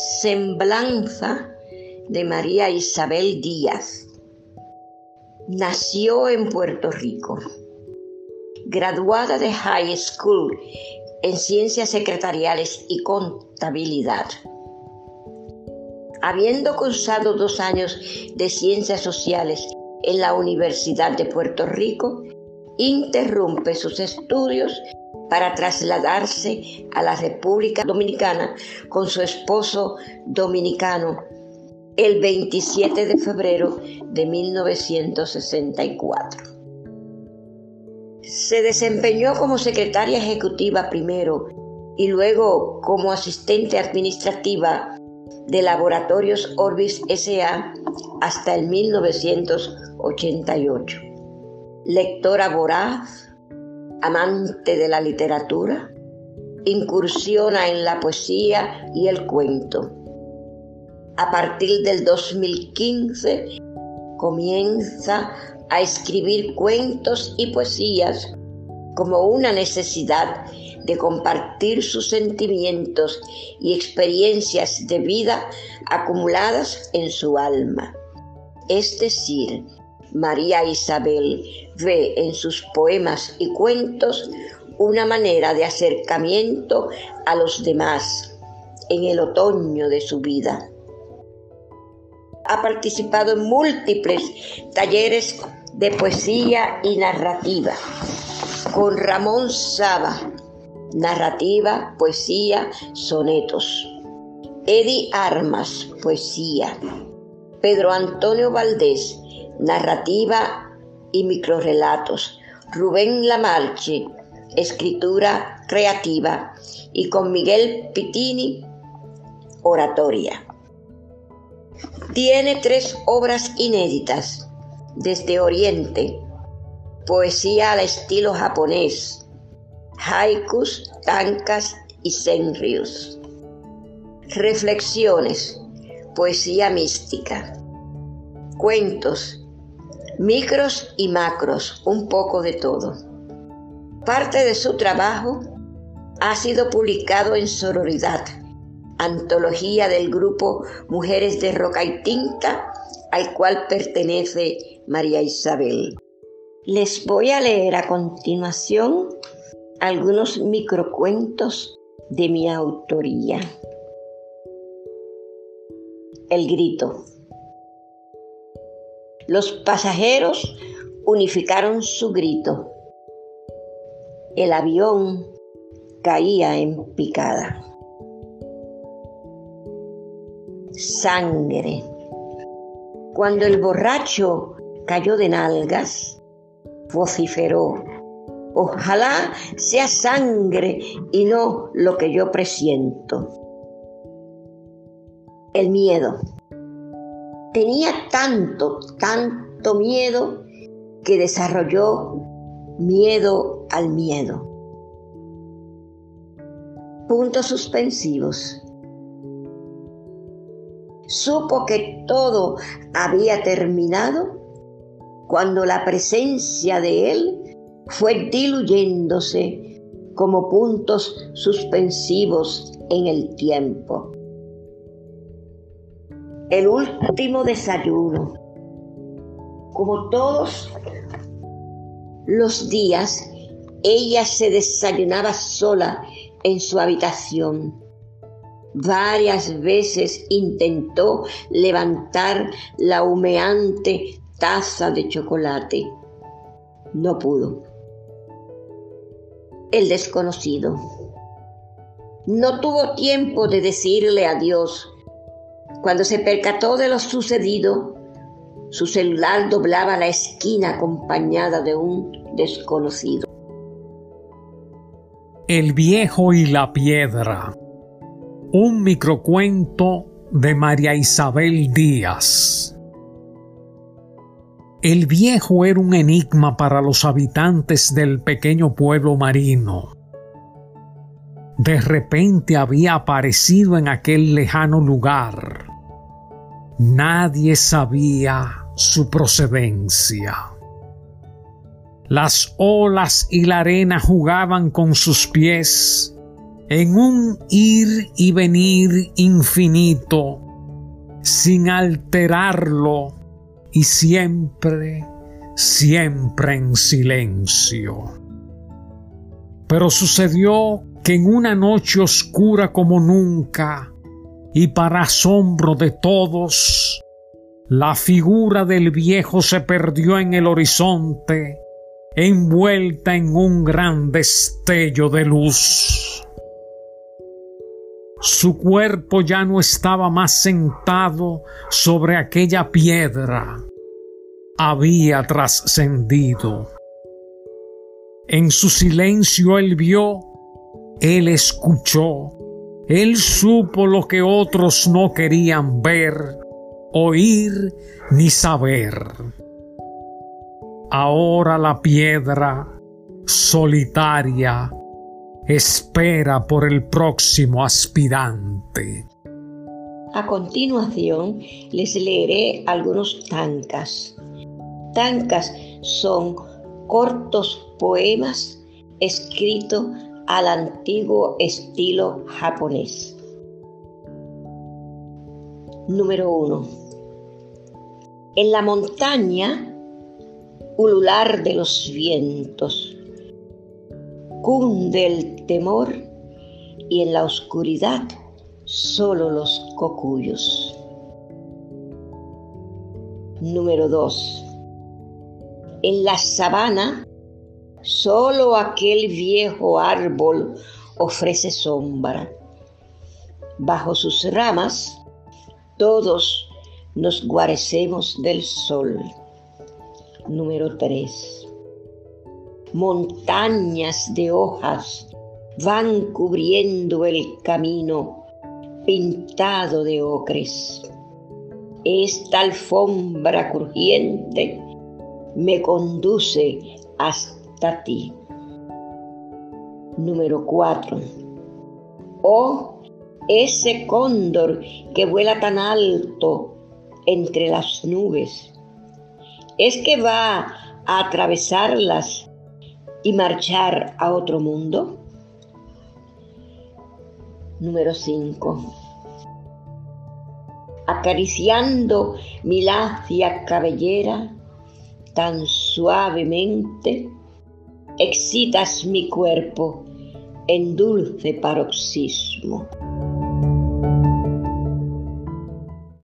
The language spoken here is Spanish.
Semblanza de María Isabel Díaz. Nació en Puerto Rico. Graduada de High School en Ciencias Secretariales y Contabilidad. Habiendo cursado dos años de Ciencias Sociales en la Universidad de Puerto Rico, interrumpe sus estudios para trasladarse a la República Dominicana con su esposo dominicano el 27 de febrero de 1964. Se desempeñó como secretaria ejecutiva primero y luego como asistente administrativa de Laboratorios Orbis SA hasta el 1988. Lectora voraz, amante de la literatura, incursiona en la poesía y el cuento. A partir del 2015 comienza a escribir cuentos y poesías como una necesidad de compartir sus sentimientos y experiencias de vida acumuladas en su alma. Es decir, María Isabel ve en sus poemas y cuentos una manera de acercamiento a los demás en el otoño de su vida. Ha participado en múltiples talleres de poesía y narrativa con Ramón Saba, narrativa, poesía, sonetos. Eddie Armas, poesía. Pedro Antonio Valdés, narrativa y microrelatos. Rubén Lamarche, escritura creativa. Y con Miguel Pitini, oratoria. Tiene tres obras inéditas. Desde Oriente, poesía al estilo japonés, haikus, tankas y senryus. Reflexiones, poesía mística. Cuentos, micros y macros, un poco de todo. Parte de su trabajo ha sido publicado en Sororidad, antología del grupo Mujeres de Roca y Tinta, al cual pertenece María Isabel. Les voy a leer a continuación algunos microcuentos de mi autoría. El grito. Los pasajeros unificaron su grito. El avión caía en picada. Sangre. Cuando el borracho cayó de nalgas, vociferó, ojalá sea sangre y no lo que yo presiento. El miedo. Tenía tanto, tanto miedo que desarrolló miedo al miedo. Puntos suspensivos. Supo que todo había terminado cuando la presencia de él fue diluyéndose como puntos suspensivos en el tiempo el último desayuno. Como todos los días, ella se desayunaba sola en su habitación. Varias veces intentó levantar la humeante taza de chocolate. No pudo. El desconocido. No tuvo tiempo de decirle adiós cuando se percató de lo sucedido, su celular doblaba la esquina acompañada de un desconocido. El viejo y la piedra. Un microcuento de María Isabel Díaz. El viejo era un enigma para los habitantes del pequeño pueblo marino. De repente había aparecido en aquel lejano lugar Nadie sabía su procedencia. Las olas y la arena jugaban con sus pies en un ir y venir infinito, sin alterarlo y siempre, siempre en silencio. Pero sucedió que en una noche oscura como nunca, y para asombro de todos, la figura del viejo se perdió en el horizonte, envuelta en un gran destello de luz. Su cuerpo ya no estaba más sentado sobre aquella piedra, había trascendido. En su silencio él vio, él escuchó, él supo lo que otros no querían ver, oír ni saber. Ahora la piedra, solitaria, espera por el próximo aspirante. A continuación les leeré algunos tankas. Tankas son cortos poemas escritos al antiguo estilo japonés. Número 1. En la montaña, ulular de los vientos, cunde el temor y en la oscuridad solo los cocuyos. Número 2. En la sabana Solo aquel viejo árbol ofrece sombra. Bajo sus ramas todos nos guarecemos del sol. Número 3. Montañas de hojas van cubriendo el camino pintado de ocres. Esta alfombra crujiente me conduce hasta ti. Número 4. Oh, ese cóndor que vuela tan alto entre las nubes. ¿Es que va a atravesarlas y marchar a otro mundo? Número 5. Acariciando mi lacia cabellera tan suavemente, excitas mi cuerpo en dulce paroxismo.